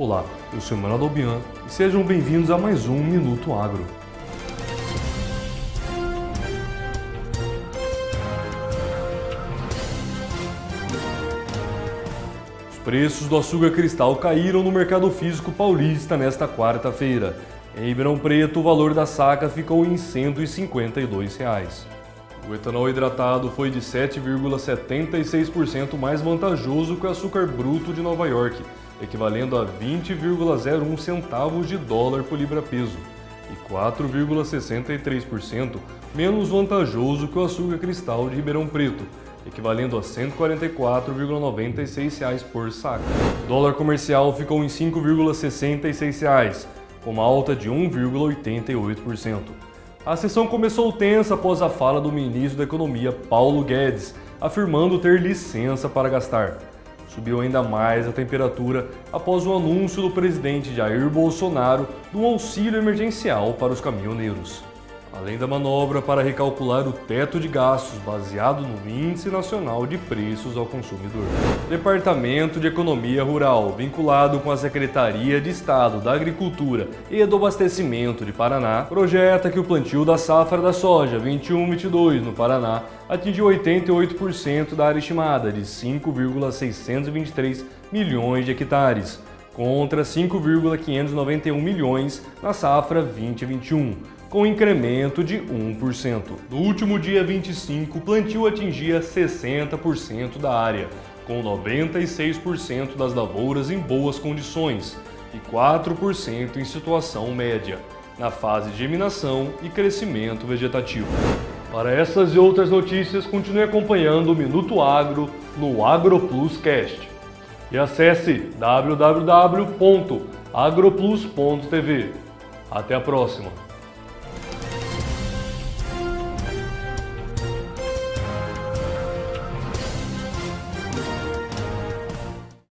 Olá, eu sou Manuel Albian e sejam bem-vindos a mais um Minuto Agro. Os preços do açúcar cristal caíram no mercado físico paulista nesta quarta-feira. Em Ribeirão Preto, o valor da saca ficou em 152 reais. O etanol hidratado foi de 7,76% mais vantajoso que o açúcar bruto de Nova York, equivalendo a 20,01 centavos de dólar por libra-peso, e 4,63% menos vantajoso que o açúcar cristal de Ribeirão Preto, equivalendo a R$ 144,96 por saca. O dólar comercial ficou em R$ 5,66, com uma alta de 1,88%. A sessão começou tensa após a fala do ministro da Economia, Paulo Guedes, afirmando ter licença para gastar. Subiu ainda mais a temperatura após o anúncio do presidente Jair Bolsonaro do auxílio emergencial para os caminhoneiros além da manobra para recalcular o teto de gastos baseado no Índice Nacional de Preços ao Consumidor. Departamento de Economia Rural, vinculado com a Secretaria de Estado da Agricultura e do Abastecimento de Paraná, projeta que o plantio da safra da soja 21-22 no Paraná atingiu 88% da área estimada de 5,623 milhões de hectares, contra 5,591 milhões na safra 2021 com incremento de 1%. No último dia 25, o plantio atingia 60% da área, com 96% das lavouras em boas condições e 4% em situação média, na fase de germinação e crescimento vegetativo. Para essas e outras notícias, continue acompanhando o Minuto Agro no AgroPlus Cast. E acesse www.agroplus.tv. Até a próxima!